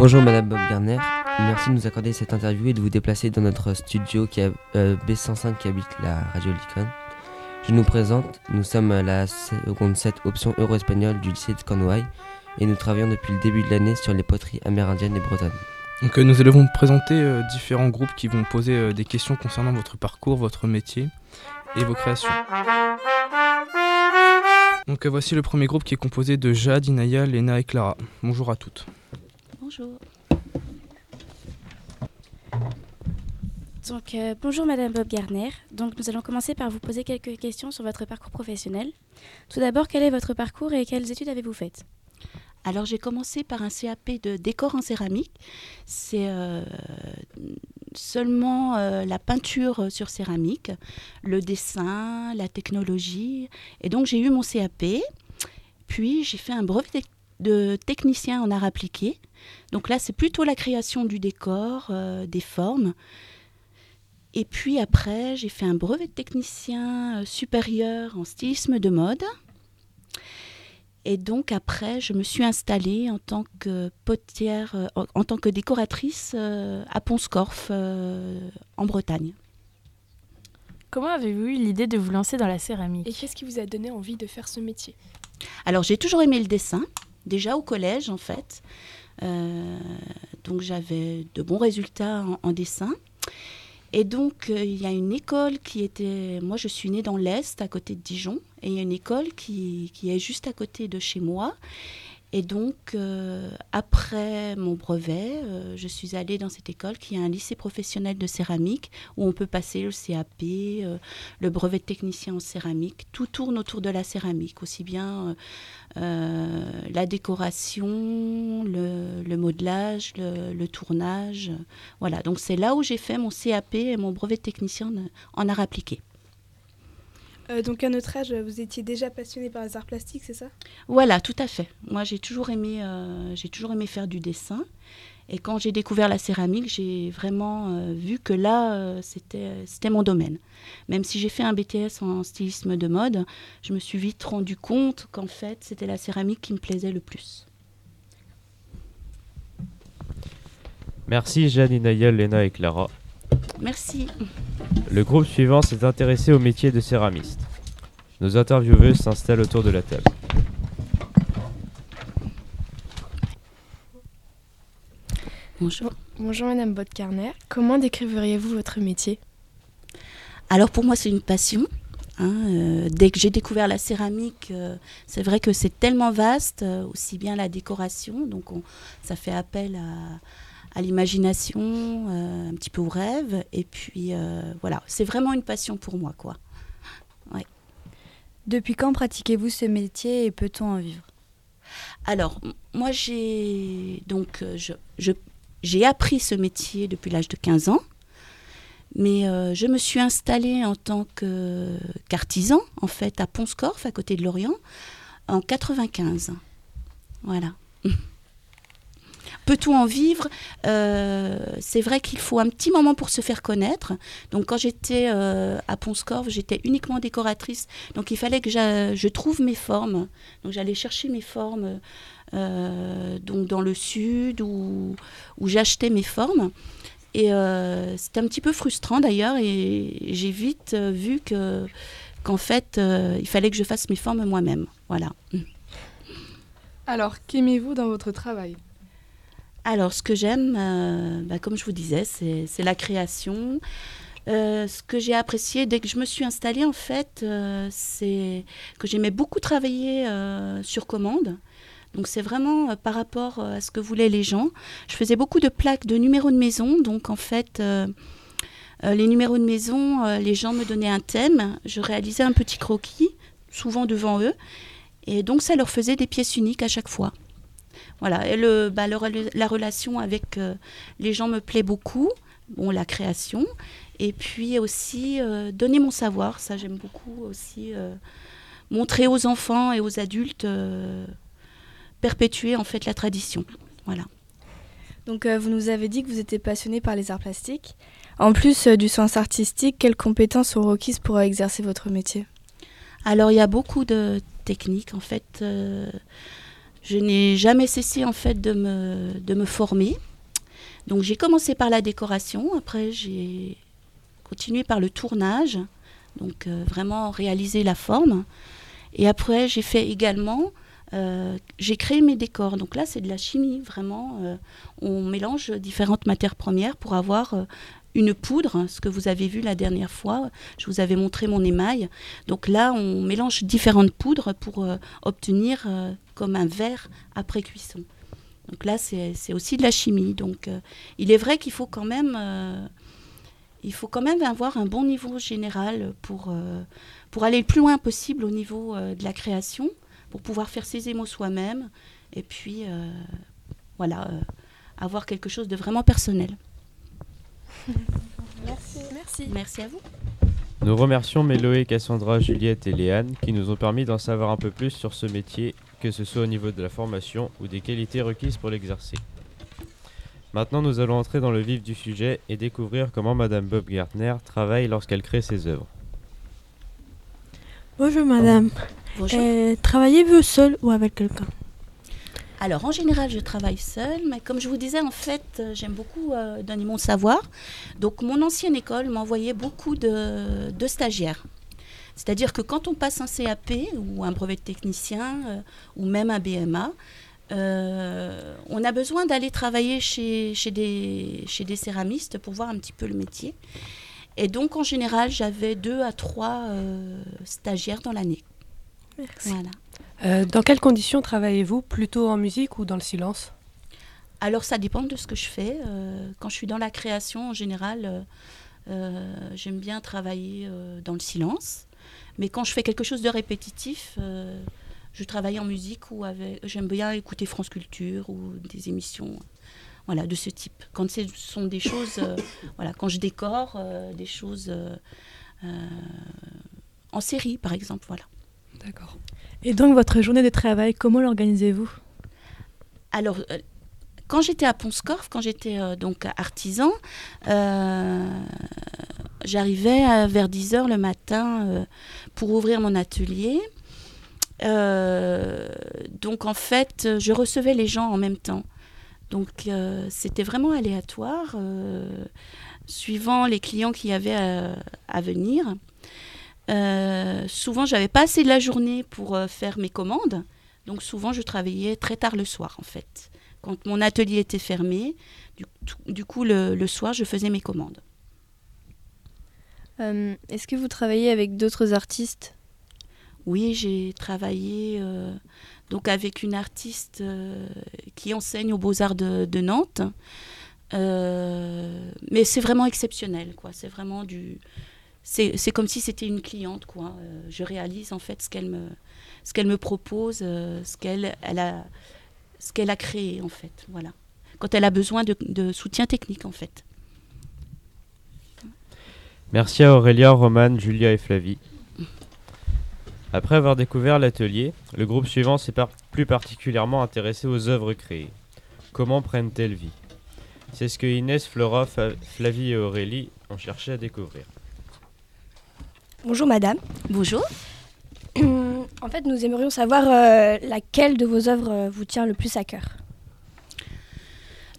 Bonjour Madame Bob Garner, merci de nous accorder cette interview et de vous déplacer dans notre studio euh, B105 qui habite la radio Licon. Je nous présente, nous sommes la seconde 7 option euro-espagnole du lycée de Cornouailles et nous travaillons depuis le début de l'année sur les poteries amérindiennes et bretonnes. Donc euh, nous allons vous présenter euh, différents groupes qui vont poser des questions concernant votre parcours, votre métier et vos créations. Donc voici le premier groupe qui est composé de Jade, Inaya, Léna et Clara. Bonjour à toutes. Bonjour. Donc, euh, bonjour Madame Bob Garner. Donc, nous allons commencer par vous poser quelques questions sur votre parcours professionnel. Tout d'abord, quel est votre parcours et quelles études avez-vous faites? Alors j'ai commencé par un CAP de décor en céramique. C'est euh, seulement euh, la peinture sur céramique, le dessin, la technologie. Et donc j'ai eu mon CAP. Puis j'ai fait un brevet de technicien en art appliqué. Donc là c'est plutôt la création du décor, euh, des formes. Et puis après j'ai fait un brevet de technicien euh, supérieur en stylisme de mode. Et donc après, je me suis installée en tant que potière, euh, en, tant que décoratrice euh, à Ponscorf, euh, en Bretagne. Comment avez-vous eu l'idée de vous lancer dans la céramique? Et qu'est-ce qui vous a donné envie de faire ce métier? Alors j'ai toujours aimé le dessin, déjà au collège en fait. Euh, donc j'avais de bons résultats en, dessin. Et donc euh, il y a une école qui était, moi je suis née dans l'Est, à côté de Dijon, et il y a une école qui, qui est juste à côté de chez moi. Et donc euh, après mon brevet, euh, je suis allée dans cette école qui est un lycée professionnel de céramique où on peut passer le CAP, euh, le brevet de technicien en céramique. Tout tourne autour de la céramique, aussi bien la décoration, le, modelage, le, le tournage. Voilà, donc c'est là où j'ai fait mon CAP et mon brevet de technicien en, en art appliqué. Euh, Donc à notre âge, vous étiez déjà passionné par les arts plastiques, c'est ça? Voilà, tout à fait. Moi, j'ai toujours aimé, euh, j'ai toujours aimé faire du dessin. Et quand j'ai découvert la céramique, j'ai vraiment euh, vu que là, euh, c'était, c'était mon domaine. Même si j'ai fait un BTS en stylisme de mode, je me suis vite rendu compte qu'en fait, c'était la céramique qui me plaisait le plus. Merci Jeanne, Inaya, Léna et Clara. Merci. Le groupe suivant s'est intéressé au métier de céramiste. Nos intervieweuses s'installent autour de la table. Bonjour. Bonjour Madame Botkarner. Comment décriveriez-vous votre métier? Alors pour moi, c'est une passion. hein, euh, dès que j'ai découvert la céramique, euh, c'est vrai que c'est tellement vaste, euh, aussi bien la décoration, donc on- ça fait appel à, à l'imagination, euh, un petit peu au rêve, et puis euh, voilà, c'est vraiment une passion pour moi, quoi. Depuis quand pratiquez-vous ce métier et peut-on en vivre? Alors, moi, j'ai donc euh, je, je- j'ai appris ce métier depuis l'âge de 15 ans, mais euh, je me suis installée en tant que- qu'artisan, en fait, à Ponscorf, à côté de Lorient, en 95. Voilà. Peut-on en vivre Euh, C'est vrai qu'il faut un petit moment pour se faire connaître. Donc, quand j'étais euh, à Ponscorf, j'étais uniquement décoratrice. Donc, il fallait que je trouve mes formes. Donc, j'allais chercher mes formes euh, donc dans le sud où, où j'achetais mes formes. Et euh, c'était un petit peu frustrant d'ailleurs. Et j'ai vite vu que qu'en fait, il fallait que je fasse mes formes moi-même. Voilà. Alors, qu'aimez-vous dans votre travail? Alors, ce que j'aime, euh, bah, comme je vous disais, c'est la création. Euh, ce que j'ai apprécié dès que je me suis installée, en fait, euh, c'est que j'aimais beaucoup travailler sur commande. Donc, c'est vraiment par rapport à ce que voulaient les gens. Je faisais beaucoup de plaques de numéros de maison. Donc, en fait, les numéros de maison, les gens me donnaient un thème. Je réalisais un petit croquis, souvent devant eux. Et donc, ça leur faisait des pièces uniques à chaque fois. Voilà, et le, bah, le la relation avec euh, les gens me plaît beaucoup. Bon, la création. Et puis aussi, euh, donner mon savoir. Ça, j'aime beaucoup aussi. euh, montrer aux enfants et aux adultes, perpétuer en fait la tradition. Voilà. Donc vous nous avez dit que vous étiez passionné par les arts plastiques. En plus du sens artistique, quelles compétences sont requises pour exercer votre métier? Alors, il y a beaucoup de techniques, en fait. Je n'ai jamais cessé en fait de me, former. Donc j'ai commencé par la décoration, après j'ai continué par le tournage, donc euh, vraiment réaliser la forme. Et après j'ai fait également, euh, j'ai créé mes décors. Donc là c'est de la chimie, vraiment. euh, on mélange différentes matières premières pour avoir une poudre, ce que vous avez vu la dernière fois. Je vous avais montré mon émail. Donc là on mélange différentes poudres pour obtenir comme un verre après cuisson. Donc là, c'est aussi de la chimie. Donc, euh, il est vrai qu'il faut quand même, euh, il faut quand même avoir un bon niveau général pour euh, pour aller le plus loin possible au niveau euh, de la création, pour pouvoir faire ses émaux soi-même, et puis euh, voilà, euh, avoir quelque chose de vraiment personnel. Merci. Merci. Merci à vous. Nous remercions Méloé, Cassandra, Juliette et Léane qui nous ont permis d'en savoir un peu plus sur ce métier, que ce soit au niveau de la formation ou des qualités requises pour l'exercer. Maintenant, nous allons entrer dans le vif du sujet et découvrir comment Madame Bob Gartner travaille lorsqu'elle crée ses œuvres. Bonjour madame. Bonjour. Euh, Travaillez-vous seul ou avec quelqu'un? Alors, en général, je travaille seule, mais comme je vous disais, en fait, euh, j'aime beaucoup euh, donner mon savoir. Donc, mon ancienne école m'envoyait beaucoup de, de stagiaires. C'est-à-dire que quand on passe un CAP ou un brevet de technicien euh, ou même un BMA, euh, on a besoin d'aller travailler chez, chez, des, chez des céramistes pour voir un petit peu le métier. Et donc, en général, j'avais deux à trois euh, stagiaires dans l'année. Merci. Voilà. Euh, dans quelles conditions travaillez-vous? Plutôt en musique ou dans le silence? Alors ça dépend de ce que je fais. Euh, quand je suis dans la création, en général, euh, euh, j'aime bien travailler euh, dans le silence. Mais quand je fais quelque chose de répétitif, euh, je travaille en musique ou avec. J'aime bien écouter France Culture ou des émissions, voilà, de ce type. Quand ce sont des choses, euh, voilà, quand je décore euh, des choses en série, par exemple, voilà. D'accord. Et donc votre journée de travail, comment l'organisez-vous? Alors, quand j'étais à Ponscorf, quand j'étais donc artisan, j'arrivais vers 10h le matin euh, pour ouvrir mon atelier. Euh, donc en fait, je recevais les gens en même temps. Donc euh, c'était vraiment aléatoire, suivant les clients qui avaient à, à venir. Souvent, j'avais pas assez de la journée pour faire mes commandes. Donc souvent, je travaillais très tard le soir, en fait. Quand mon atelier était fermé, du, coup, le soir, je faisais mes commandes. Euh, Est-ce que vous travaillez avec d'autres artistes? Oui, j'ai travaillé euh, donc avec une artiste euh, qui enseigne aux Beaux-Arts de, Nantes. Mais c'est vraiment exceptionnel, quoi. C'est vraiment du... C'est comme si c'était une cliente, quoi. Je réalise en fait ce qu'elle me, me propose, ce qu'elle elle a, a créé, en fait. Voilà. Quand elle a besoin de, de soutien technique, en fait. Merci à Aurélia, Romane, Julia et Flavie. Après avoir découvert l'atelier, le groupe suivant s'est par- plus particulièrement intéressé aux œuvres créées. Comment prennent-elles vie? C'est ce que Inès, Flora, Fa- Flavie et Aurélie ont cherché à découvrir. Bonjour madame. Bonjour. en fait, nous aimerions savoir euh, laquelle de vos œuvres euh, vous tient le plus à cœur?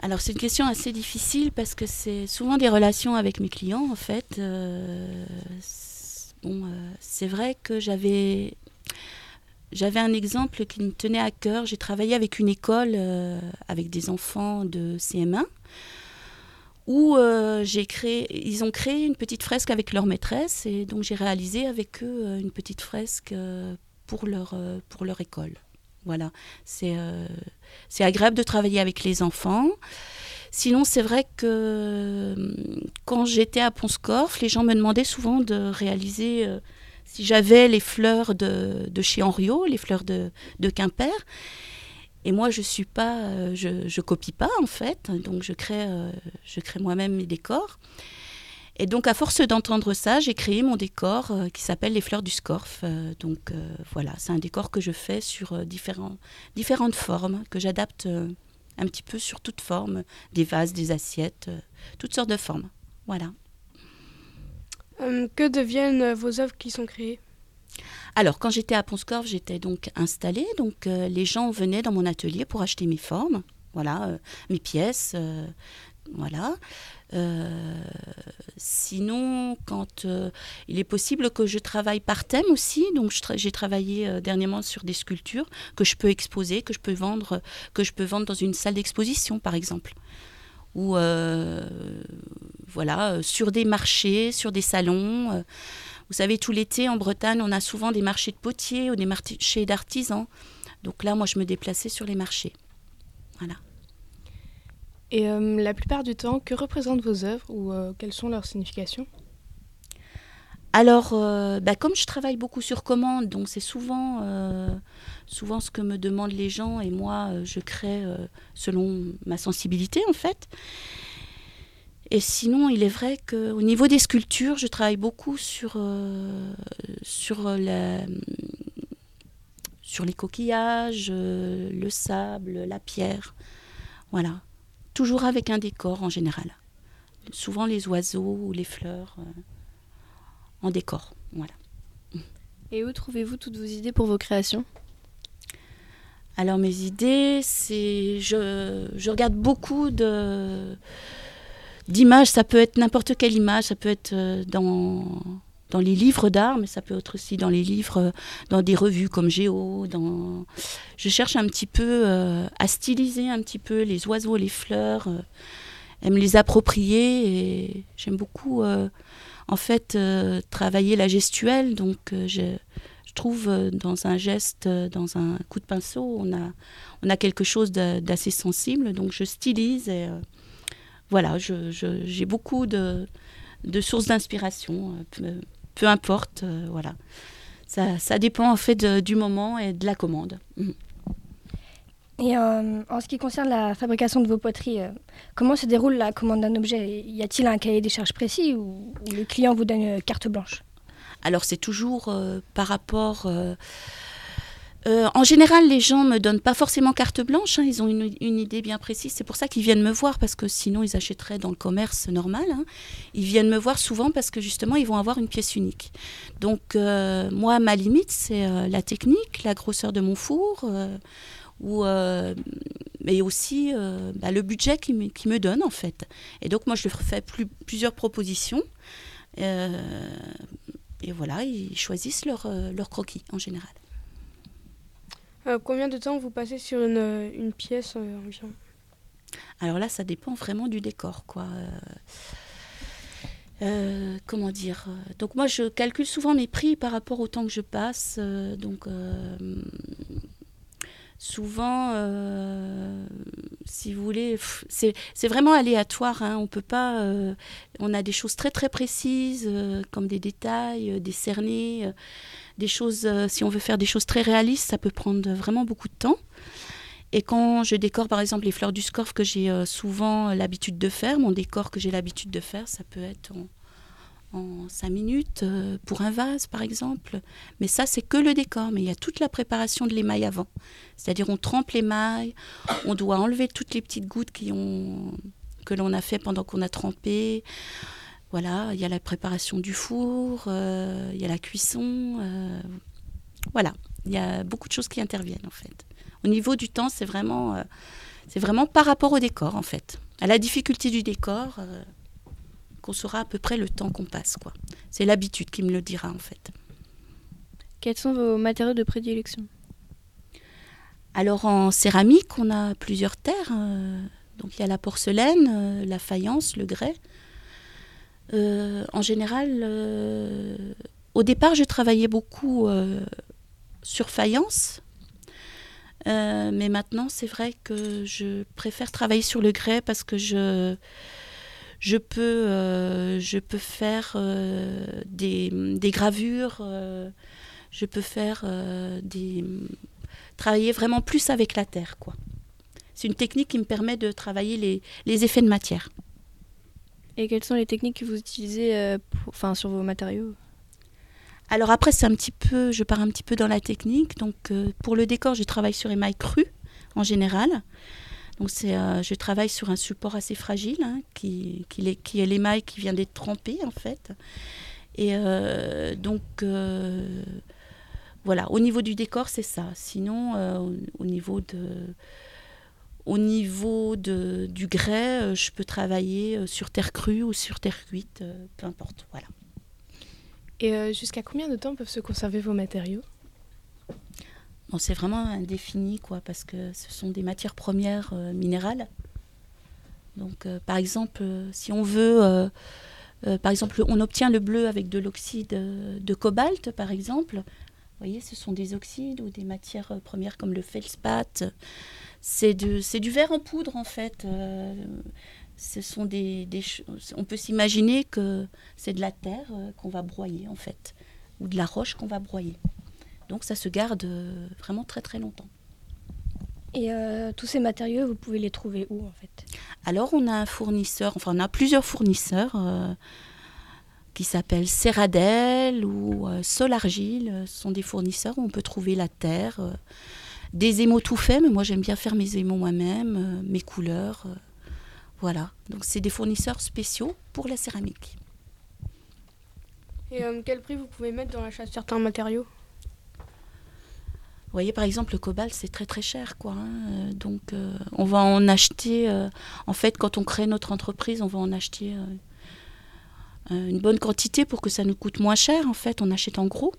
Alors c'est une question assez difficile parce que c'est souvent des relations avec mes clients en fait. Euh, euh, c'est vrai que j'avais un exemple qui me tenait à cœur. J'ai travaillé avec une école euh, avec des enfants de CM1 où j'ai créé, ils ont créé une petite fresque avec leur maîtresse et donc j'ai réalisé avec eux une petite fresque pour leur école. Voilà, c'est euh, c'est agréable de travailler avec les enfants. Sinon, c'est vrai que hum, quand j'étais à Ponscorf, les gens me demandaient souvent de réaliser euh, si j'avais les fleurs de, de chez Henriot, les fleurs de, de Quimper. Et moi, je suis pas, euh, je, je copie pas en fait, donc je crée, euh, je crée moi-même mes décors. Et donc, à force d'entendre ça, j'ai créé mon décor euh, qui s'appelle les fleurs du Scorf. Euh, donc euh, voilà, c'est un décor que je fais sur différents, différentes formes, que j'adapte un petit peu sur toute forme, des vases, des assiettes, toutes sortes de formes. Voilà. Que deviennent vos œuvres qui sont créées? Alors, quand j'étais à Ponscorf, j'étais donc installée. Donc, les gens venaient dans mon atelier pour acheter mes formes, voilà, mes pièces, voilà. Sinon, quand il est possible que je travaille par thème aussi, donc j'ai travaillé dernièrement sur des sculptures que je peux exposer, que je peux vendre, que je peux vendre dans une salle d'exposition, par exemple ou voilà, sur des marchés, sur des salons. Vous savez, tout l'été en Bretagne, on a souvent des marchés de potiers ou des marchés d'artisans. Donc là, moi, je me déplaçais sur les marchés. Voilà. Et euh, la plupart du temps, que représentent vos œuvres ou euh, quelles sont leurs significations? Alors, euh, bah, comme je travaille beaucoup sur commande, donc c'est souvent, souvent ce que me demandent les gens et moi, je crée selon ma sensibilité en fait. Et sinon, il est vrai qu'au niveau des sculptures, je travaille beaucoup sur, sur, les coquillages, le sable, la pierre. Voilà. Toujours avec un décor en général. Souvent les oiseaux ou les fleurs euh, en décor. Voilà. Et où trouvez-vous toutes vos idées pour vos créations? Alors mes idées, c'est je, je regarde beaucoup de d'images, ça peut être n'importe quelle image, ça peut être euh, dans, dans les livres d'art, mais ça peut être aussi dans les livres, euh, dans des revues comme Géo. Dans... Je cherche un petit peu euh, à styliser un petit peu les oiseaux, les fleurs, à me les approprier. Et j'aime beaucoup, en fait, travailler la gestuelle. Donc, je, je, trouve dans un geste, dans un coup de pinceau, on a, on a quelque chose d'assez sensible. Donc, je stylise et voilà, j'ai beaucoup de, sources d'inspiration, euh, peu, importe, euh, voilà. Ça, dépend en fait du moment et de la commande. Mhm. Et euh, en ce qui concerne la fabrication de vos poteries, comment se déroule la commande d'un objet? Y a-t-il un cahier des charges précis ou, le client vous donne une carte blanche? Alors c'est toujours par rapport euh, en général, les gens me donnent pas forcément carte blanche, hein. ils ont une, idée bien précise. C'est pour ça qu'ils viennent me voir, parce que sinon ils achèteraient dans le commerce normal. Hein. Ils viennent me voir souvent parce que justement ils vont avoir une pièce unique. Donc euh, moi, ma limite, c'est euh, la technique, la grosseur de mon four, ou, mais aussi bah, le budget qu'ils me, me donnent en fait. Et donc moi, je leur fais plus, plusieurs propositions. et voilà, ils choisissent leur croquis en général. Euh, combien de temps vous passez sur une, euh, pièce euh, environ? Alors là, ça dépend vraiment du décor, quoi. comment dire Donc moi, je calcule souvent mes prix par rapport au temps que je passe. donc souvent, si vous voulez, c'est vraiment aléatoire. Hein. On peut pas. on a des choses très très précises, comme des détails, des cernés des choses, euh, si on veut faire des choses très réalistes, ça peut prendre vraiment beaucoup de temps. Et quand je décore par exemple les fleurs du scorf que j'ai euh, souvent l'habitude de faire, mon décor que j'ai l'habitude de faire, ça peut être en 5 minutes euh, pour un vase par exemple. Mais ça c'est que le décor, mais il y a toute la préparation de l'émail avant. C'est-à-dire on trempe l'émail, on doit enlever toutes les petites gouttes que l'on a fait pendant qu'on a trempé. Voilà, il y a la préparation du four, euh, il y a la cuisson. Euh, voilà, il y a beaucoup de choses qui interviennent en fait. Au niveau du temps, c'est vraiment, c'est vraiment par rapport au décor en fait. À la difficulté du décor, qu'on saura à peu près le temps qu'on passe. quoi. C'est l'habitude qui me le dira en fait. Quels sont vos matériaux de prédilection? Alors en céramique, on a plusieurs terres. donc il y a la porcelaine, la faïence, le grès. Euh, en général, euh, au départ, je travaillais beaucoup euh, sur faïence. mais maintenant, c'est vrai que je préfère travailler sur le grès parce que je, je, peux, je peux faire des, des, gravures, je peux faire des, travailler vraiment plus avec la terre. quoi. C'est une technique qui me permet de travailler les, les effets de matière. Et quelles sont les techniques que vous utilisez euh, enfin, sur vos matériaux? Alors après, c'est un petit peu, je pars un petit peu dans la technique. Donc euh, pour le décor, je travaille sur émail cru en général. Donc euh, je travaille sur un support assez fragile, hein, qui, qui, est, qui est l'émail qui vient d'être trempé en fait. Et donc Voilà, au niveau du décor, c'est ça. Sinon, euh, au, au niveau de, au niveau de, du grès, euh, je peux travailler euh, sur terre crue ou sur terre cuite, euh, peu importe. Voilà. Et euh, jusqu'à combien de temps peuvent se conserver vos matériaux? C'est vraiment indéfini, quoi, parce que ce sont des matières premières euh, minérales. Donc, euh, par exemple, euh, si on veut, par exemple, on obtient le bleu avec de l'oxyde de cobalt, par exemple. Vous voyez, ce sont des oxydes ou des matières premières comme le feldspath. C'est du, verre en poudre, en fait. Ce sont des, on peut s'imaginer que c'est de la terre qu'on va broyer, en fait, ou de la roche qu'on va broyer. Donc ça se garde euh, vraiment très très longtemps. Et euh, tous ces matériaux, vous pouvez les trouver où en fait? Alors on a un fournisseur, enfin on a plusieurs fournisseurs euh, qui s'appellent Serradel ou euh, Solargile. Ce sont des fournisseurs où on peut trouver la terre, euh, des émaux tout faits, mais moi j'aime bien faire mes émaux moi-même, euh, mes couleurs. euh, voilà, donc c'est des fournisseurs spéciaux pour la céramique. Et euh, quel prix vous pouvez mettre dans l'achat de certains matériaux? Vous voyez, par exemple, le cobalt, c'est très très cher, quoi. hein. Euh, Donc, euh, on va en acheter. euh, en fait, quand on crée notre entreprise, on va en acheter une bonne quantité pour que ça nous coûte moins cher. En fait, on achète en gros.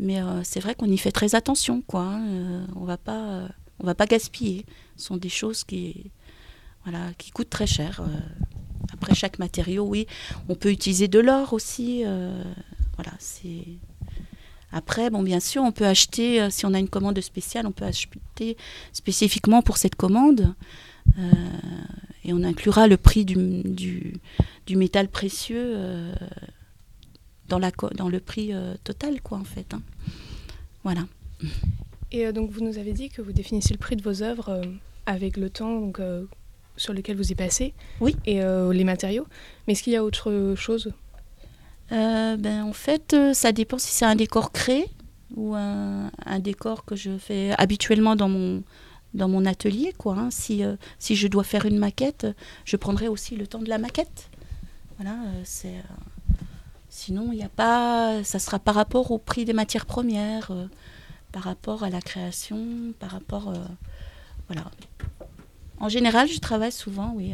Mais c'est vrai qu'on y fait très attention, quoi. hein. On va pas, va pas gaspiller. Ce sont des choses qui, qui coûtent très cher. Après, chaque matériau, oui, on peut utiliser de l'or aussi. voilà, c'est. Après, bon, bien sûr, on peut acheter, euh, si on a une commande spéciale, on peut acheter spécifiquement pour cette commande. Euh, et on inclura le prix du, du, du métal précieux euh, dans, la, dans le prix euh, total, quoi, en fait. hein. Voilà. Et donc vous nous avez dit que vous définissez le prix de vos œuvres avec le temps donc, sur lequel vous y passez oui. et les matériaux. Mais est-ce qu'il y a autre chose Euh, ben, en fait, euh, ça dépend si c'est un décor créé ou un, décor que je fais habituellement dans mon, atelier. Quoi, hein. si, euh, si je dois faire une maquette, je prendrai aussi le temps de la maquette. Voilà, c'est, sinon, il a pas. Ça sera par rapport au prix des matières premières, par rapport à la création, par rapport. voilà. En général, je travaille souvent, oui,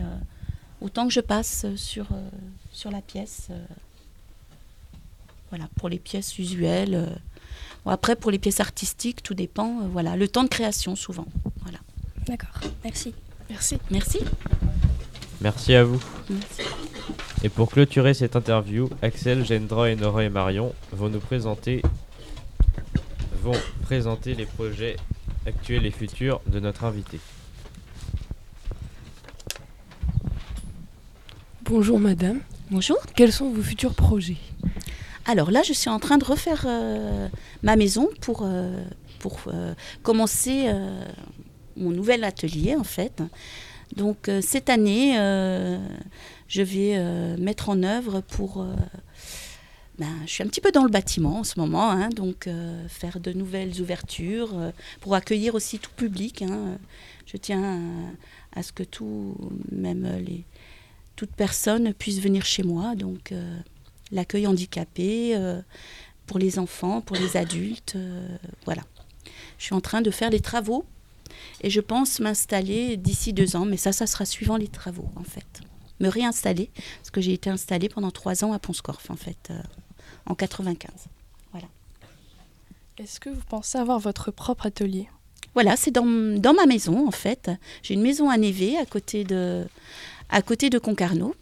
autant que je passe sur la pièce. Voilà, pour les pièces usuelles. euh. Bon, après, pour les pièces artistiques, tout dépend. euh, voilà, le temps de création, souvent. Voilà. D'accord, merci. Merci. Merci. Merci à vous. Merci. Et pour clôturer cette interview, Axel, Gendra et Nora et Marion vont nous présenter vont présenter les projets actuels et futurs de notre invité. Bonjour madame. Bonjour. Quels sont vos futurs projets? Alors là, je suis en train de refaire euh, ma maison pour, euh, euh, commencer mon nouvel atelier, en fait. Donc cette année, je vais mettre en œuvre pour... ben, je suis un petit peu dans le bâtiment en ce moment, hein, donc faire de nouvelles ouvertures pour accueillir aussi tout public. hein. Je tiens à, ce que tout, même les, toute personne puisse venir chez moi. L'accueil handicapé euh, pour les enfants, pour les adultes, euh, voilà. Je suis en train de faire les travaux et je pense m'installer d'ici deux ans, mais ça, ça sera suivant les travaux en fait. Me réinstaller, parce que j'ai été installée pendant trois ans à Ponscorf en fait, euh, en 95. Voilà. Est-ce que vous pensez avoir votre propre atelier? Voilà, c'est dans, dans ma maison en fait. J'ai une maison à Névé à côté de, à côté de Concarneau.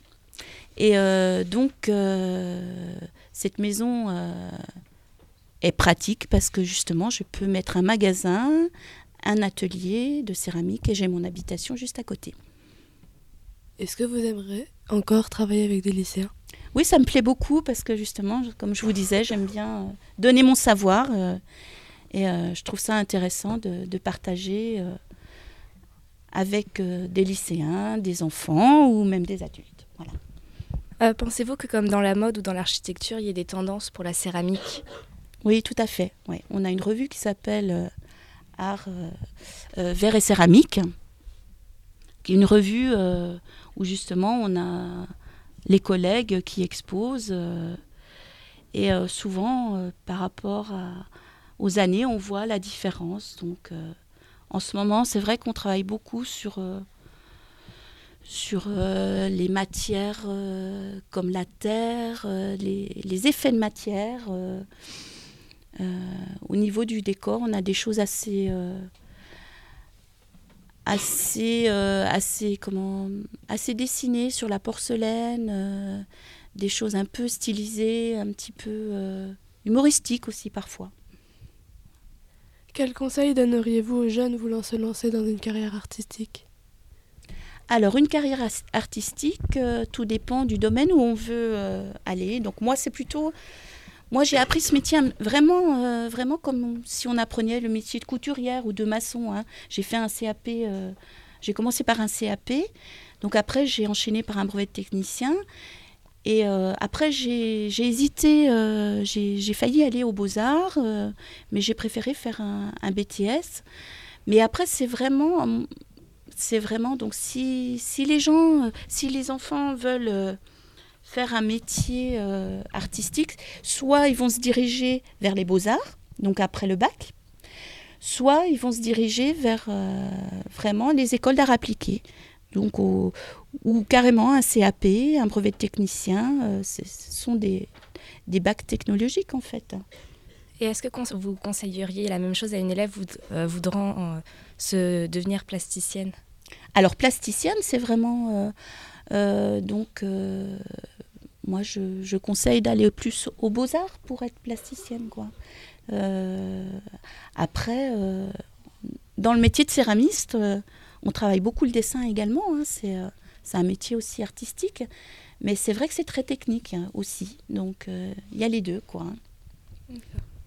Et euh, donc, euh, cette maison euh, est pratique parce que justement, je peux mettre un magasin, un atelier de céramique et j'ai mon habitation juste à côté. Est-ce que vous aimeriez encore travailler avec des lycéens? Oui, ça me plaît beaucoup parce que justement, comme je vous disais, j'aime bien donner mon savoir et je trouve ça intéressant de, de partager avec des lycéens, des enfants ou même des adultes. Voilà. Euh, Pensez-vous que comme dans la mode ou dans l'architecture, il y ait des tendances pour la céramique Oui, tout à fait. On a une revue qui s'appelle euh, Art euh, Verre et Céramique, une revue où justement on a les collègues qui exposent et souvent par rapport aux années, on voit la différence. Donc, en ce moment, c'est vrai qu'on travaille beaucoup sur sur les matières comme la terre, les, effets de matière. au niveau du décor, on a des choses assez, assez, assez dessinées sur la porcelaine, des choses un peu stylisées, un petit peu humoristiques aussi parfois. Quel conseil donneriez-vous aux jeunes voulant se lancer dans une carrière artistique? Alors, une carrière artistique, euh, tout dépend du domaine où on veut euh, aller. Donc, moi, c'est plutôt. Moi, j'ai appris ce métier vraiment, euh, vraiment comme si on apprenait le métier de couturière ou de maçon. Hein. J'ai fait un CAP. j'ai commencé par un CAP. Donc, après, j'ai enchaîné par un brevet de technicien. Et après, j'ai hésité, j'ai failli aller aux beaux-arts, mais j'ai préféré faire un, BTS. Mais après, c'est vraiment, c'est vraiment donc si, si, les gens, si les enfants veulent euh, faire un métier euh, artistique, soit ils vont se diriger vers les beaux-arts, donc après le bac, soit ils vont se diriger vers euh, vraiment les écoles d'art appliqué, donc ou carrément un CAP, un brevet de technicien, ce sont des, des bacs technologiques en fait. Et est-ce que vous conseilleriez la même chose à une élève voudra se devenir plasticienne? Alors plasticienne, c'est vraiment euh, euh, donc euh, moi je, conseille d'aller plus aux beaux arts pour être plasticienne quoi. après, dans le métier de céramiste, on travaille beaucoup le dessin également. Hein. c'est un métier aussi artistique, mais c'est vrai que c'est très technique hein, aussi. Donc il y a les deux quoi. Hein.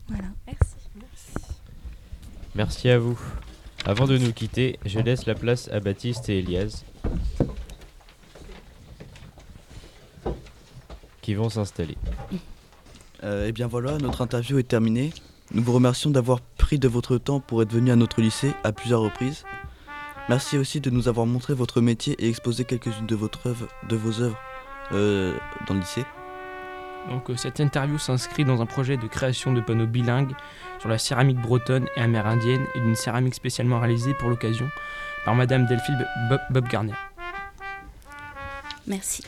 Voilà. Merci. Merci à vous. Avant de nous quitter, je laisse la place à Baptiste et Elias qui vont s'installer. Euh, eh bien voilà, notre interview est terminée. Nous vous remercions d'avoir pris de votre temps pour être venu à notre lycée à plusieurs reprises. Merci aussi de nous avoir montré votre métier et exposé quelques-unes de, de vos œuvres euh, dans le lycée. Donc euh, cette interview s'inscrit dans un projet de création de panneaux bilingues sur la céramique bretonne et amérindienne et d'une céramique spécialement réalisée pour l'occasion par Madame Delphine Bob, Bob Garner. Merci.